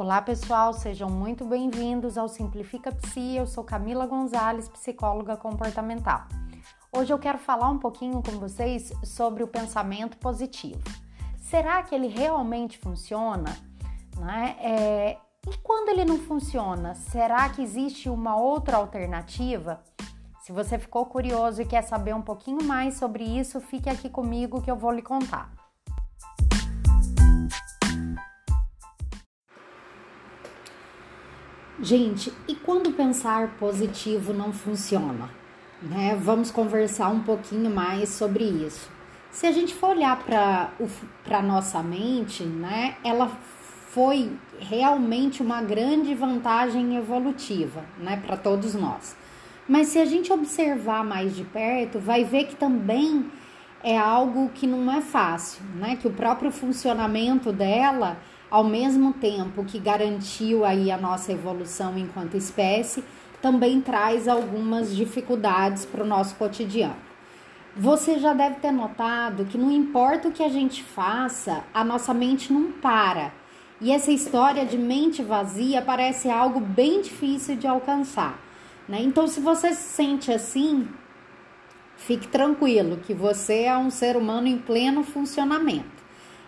Olá pessoal, sejam muito bem-vindos ao Simplifica Psi. Eu sou Camila Gonzalez, psicóloga comportamental. Hoje eu quero falar um pouquinho com vocês sobre o pensamento positivo. Será que ele realmente funciona? Né? É... E quando ele não funciona, será que existe uma outra alternativa? Se você ficou curioso e quer saber um pouquinho mais sobre isso, fique aqui comigo que eu vou lhe contar. Gente, e quando pensar positivo não funciona? Né? Vamos conversar um pouquinho mais sobre isso. Se a gente for olhar para a nossa mente, né, ela foi realmente uma grande vantagem evolutiva né, para todos nós. Mas se a gente observar mais de perto, vai ver que também é algo que não é fácil, né? Que o próprio funcionamento dela ao mesmo tempo que garantiu aí a nossa evolução enquanto espécie, também traz algumas dificuldades para o nosso cotidiano. Você já deve ter notado que não importa o que a gente faça, a nossa mente não para. E essa história de mente vazia parece algo bem difícil de alcançar. Né? Então, se você se sente assim, fique tranquilo que você é um ser humano em pleno funcionamento.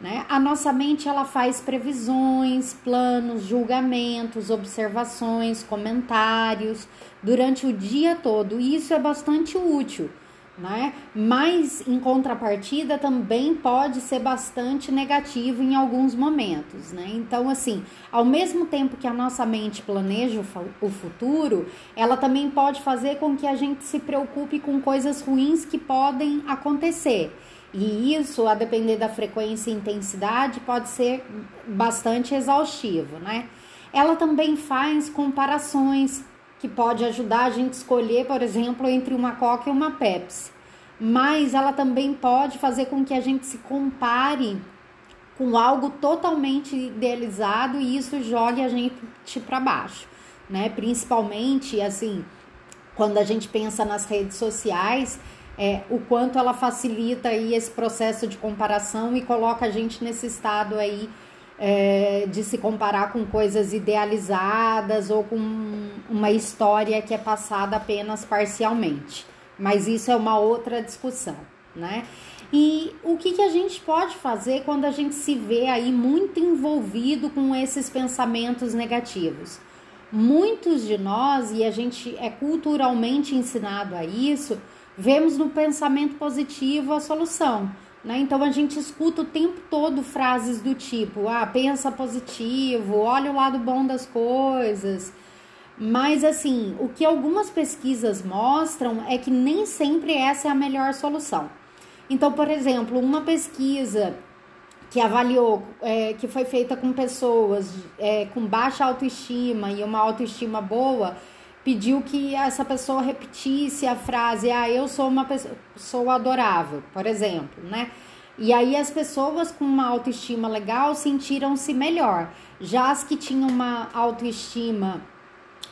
Né? A nossa mente ela faz previsões, planos, julgamentos, observações, comentários durante o dia todo. E isso é bastante útil, né? Mas em contrapartida também pode ser bastante negativo em alguns momentos, né? Então, assim, ao mesmo tempo que a nossa mente planeja o futuro, ela também pode fazer com que a gente se preocupe com coisas ruins que podem acontecer. E isso, a depender da frequência e intensidade, pode ser bastante exaustivo, né? Ela também faz comparações que pode ajudar a gente a escolher, por exemplo, entre uma Coca e uma Pepsi. Mas ela também pode fazer com que a gente se compare com algo totalmente idealizado e isso jogue a gente para baixo, né? Principalmente assim, quando a gente pensa nas redes sociais, é, o quanto ela facilita aí esse processo de comparação e coloca a gente nesse estado aí é, de se comparar com coisas idealizadas ou com uma história que é passada apenas parcialmente. Mas isso é uma outra discussão, né? E o que, que a gente pode fazer quando a gente se vê aí muito envolvido com esses pensamentos negativos? Muitos de nós, e a gente é culturalmente ensinado a isso, vemos no pensamento positivo a solução. Né? Então a gente escuta o tempo todo frases do tipo: ah, pensa positivo, olha o lado bom das coisas. Mas assim, o que algumas pesquisas mostram é que nem sempre essa é a melhor solução. Então, por exemplo, uma pesquisa que avaliou, é, que foi feita com pessoas é, com baixa autoestima e uma autoestima boa, pediu que essa pessoa repetisse a frase: Ah, eu sou uma pessoa adorável, por exemplo, né? E aí as pessoas com uma autoestima legal sentiram-se melhor. Já as que tinham uma autoestima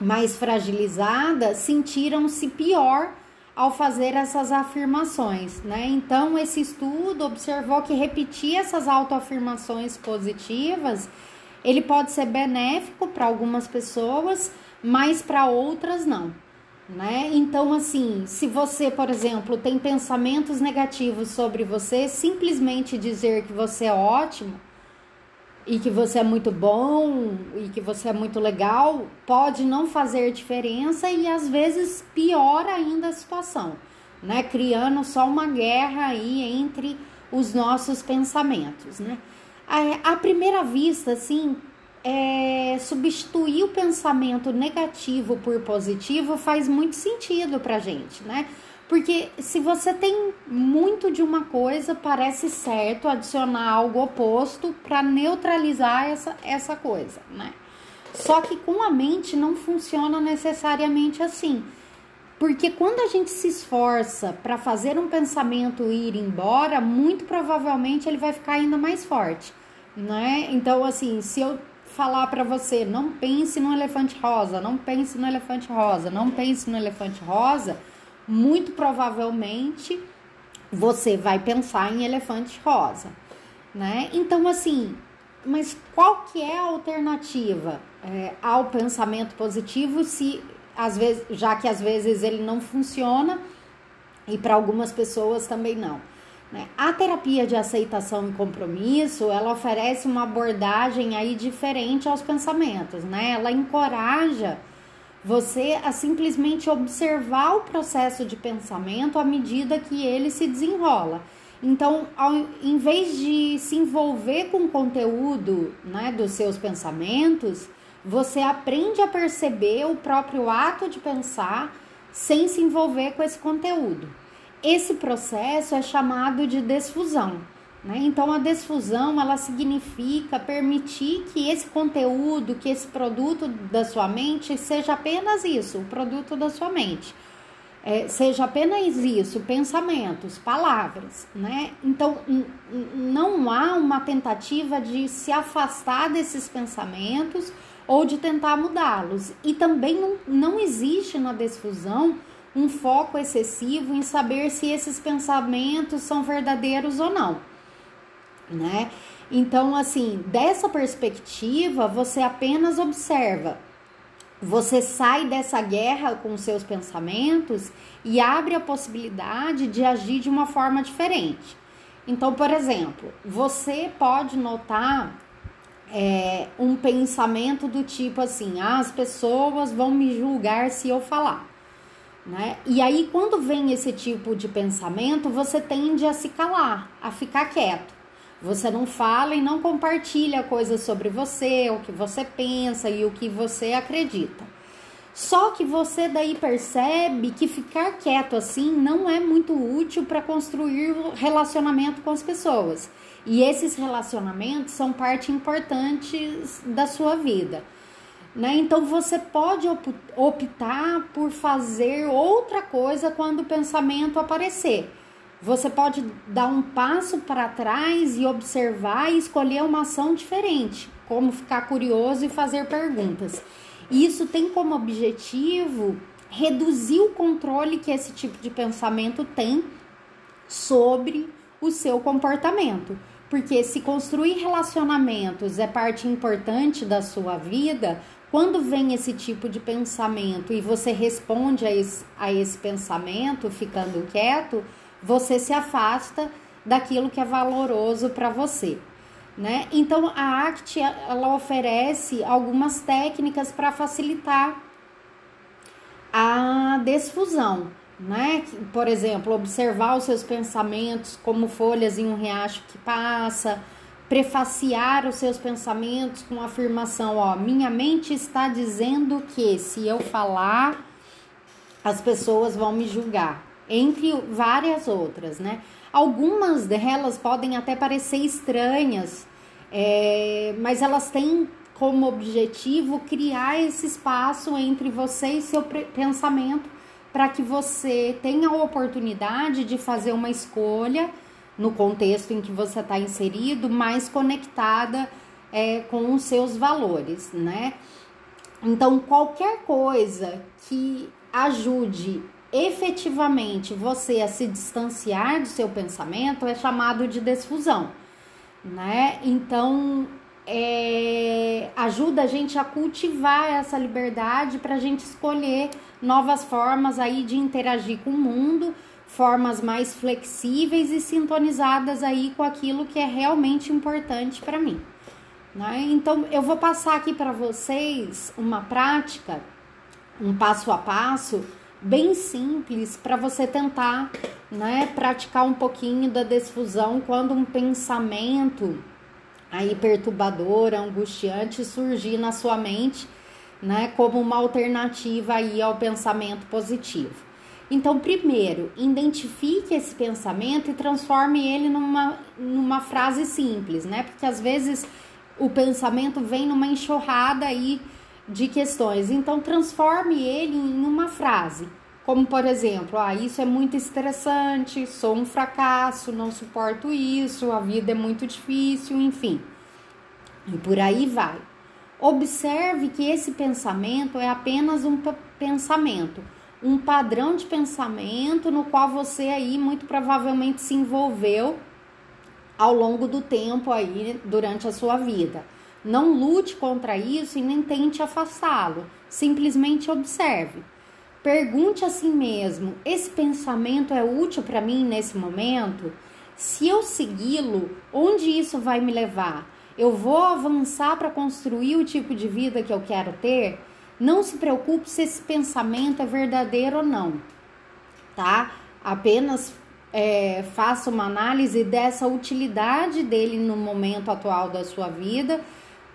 mais fragilizada sentiram-se pior ao fazer essas afirmações, né? Então, esse estudo observou que repetir essas autoafirmações positivas, ele pode ser benéfico para algumas pessoas, mas para outras não, né? Então, assim, se você, por exemplo, tem pensamentos negativos sobre você, simplesmente dizer que você é ótimo e que você é muito bom e que você é muito legal pode não fazer diferença e às vezes piora ainda a situação, né? Criando só uma guerra aí entre os nossos pensamentos, né? À primeira vista, assim, é, substituir o pensamento negativo por positivo faz muito sentido pra gente, né? Porque se você tem muito de uma coisa, parece certo adicionar algo oposto para neutralizar essa, essa coisa, né? Só que com a mente não funciona necessariamente assim. Porque quando a gente se esforça para fazer um pensamento ir embora, muito provavelmente ele vai ficar ainda mais forte, né? Então, assim, se eu falar para você, não pense no elefante rosa, não pense no elefante rosa, não pense no elefante rosa, muito provavelmente você vai pensar em elefante rosa, né? Então, assim, mas qual que é a alternativa é, ao pensamento positivo se às vezes, já que às vezes ele não funciona e para algumas pessoas também não. Né? A terapia de aceitação e compromisso, ela oferece uma abordagem aí diferente aos pensamentos, né? Ela encoraja você a simplesmente observar o processo de pensamento à medida que ele se desenrola. Então, ao, em vez de se envolver com o conteúdo né, dos seus pensamentos, você aprende a perceber o próprio ato de pensar sem se envolver com esse conteúdo. Esse processo é chamado de desfusão. Né? Então, a desfusão ela significa permitir que esse conteúdo, que esse produto da sua mente seja apenas isso, o produto da sua mente. É, seja apenas isso, pensamentos, palavras, né? Então, não há uma tentativa de se afastar desses pensamentos ou de tentar mudá-los. E também não, não existe na desfusão um foco excessivo em saber se esses pensamentos são verdadeiros ou não né? Então, assim, dessa perspectiva, você apenas observa. Você sai dessa guerra com seus pensamentos e abre a possibilidade de agir de uma forma diferente. Então, por exemplo, você pode notar é, um pensamento do tipo assim: ah, as pessoas vão me julgar se eu falar. Né? E aí, quando vem esse tipo de pensamento, você tende a se calar, a ficar quieto. Você não fala e não compartilha coisas sobre você, o que você pensa e o que você acredita. Só que você daí percebe que ficar quieto assim não é muito útil para construir relacionamento com as pessoas. E esses relacionamentos são parte importante da sua vida. Né? Então você pode optar por fazer outra coisa quando o pensamento aparecer. Você pode dar um passo para trás e observar e escolher uma ação diferente, como ficar curioso e fazer perguntas. Isso tem como objetivo reduzir o controle que esse tipo de pensamento tem sobre o seu comportamento. Porque se construir relacionamentos é parte importante da sua vida, quando vem esse tipo de pensamento e você responde a esse, a esse pensamento ficando quieto, você se afasta daquilo que é valoroso para você. Né? Então a ACT ela oferece algumas técnicas para facilitar a desfusão, né? Por exemplo, observar os seus pensamentos como folhas em um riacho que passa, prefaciar os seus pensamentos com a afirmação, ó, minha mente está dizendo que se eu falar, as pessoas vão me julgar entre várias outras, né? Algumas delas podem até parecer estranhas, é, mas elas têm como objetivo criar esse espaço entre você e seu pensamento para que você tenha a oportunidade de fazer uma escolha no contexto em que você está inserido, mais conectada é, com os seus valores, né? Então, qualquer coisa que ajude efetivamente você a se distanciar do seu pensamento é chamado de desfusão, né? Então é, ajuda a gente a cultivar essa liberdade para a gente escolher novas formas aí de interagir com o mundo, formas mais flexíveis e sintonizadas aí com aquilo que é realmente importante para mim. Né? Então eu vou passar aqui para vocês uma prática, um passo a passo bem simples para você tentar, né, praticar um pouquinho da desfusão quando um pensamento aí perturbador, angustiante surgir na sua mente, né, como uma alternativa aí ao pensamento positivo. Então, primeiro, identifique esse pensamento e transforme ele numa, numa frase simples, né? Porque às vezes o pensamento vem numa enxurrada aí de questões. Então, transforme ele em uma frase, como por exemplo: ah, isso é muito estressante, sou um fracasso, não suporto isso, a vida é muito difícil, enfim. E por aí vai. Observe que esse pensamento é apenas um pensamento, um padrão de pensamento no qual você aí muito provavelmente se envolveu ao longo do tempo aí durante a sua vida. Não lute contra isso e nem tente afastá-lo. Simplesmente observe. Pergunte a si mesmo: esse pensamento é útil para mim nesse momento? Se eu segui-lo, onde isso vai me levar? Eu vou avançar para construir o tipo de vida que eu quero ter? Não se preocupe se esse pensamento é verdadeiro ou não, tá? Apenas é, faça uma análise dessa utilidade dele no momento atual da sua vida,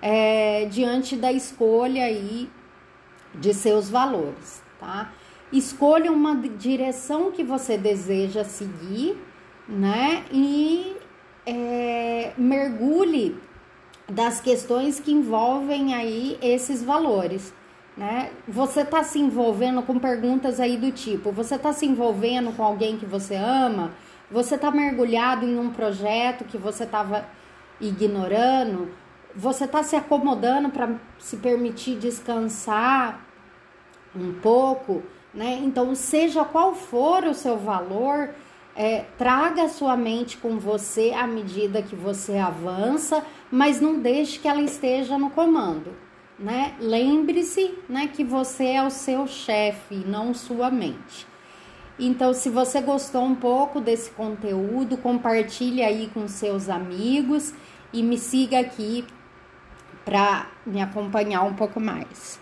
é, diante da escolha aí de seus valores, tá? Escolha uma direção que você deseja seguir, né? E é, mergulhe das questões que envolvem aí esses valores. Né? Você está se envolvendo com perguntas aí do tipo: você está se envolvendo com alguém que você ama? Você está mergulhado em um projeto que você estava ignorando? Você está se acomodando para se permitir descansar um pouco? Né? Então, seja qual for o seu valor, é, traga a sua mente com você à medida que você avança, mas não deixe que ela esteja no comando né? Lembre-se, né, que você é o seu chefe, não sua mente. Então, se você gostou um pouco desse conteúdo, compartilhe aí com seus amigos e me siga aqui para me acompanhar um pouco mais.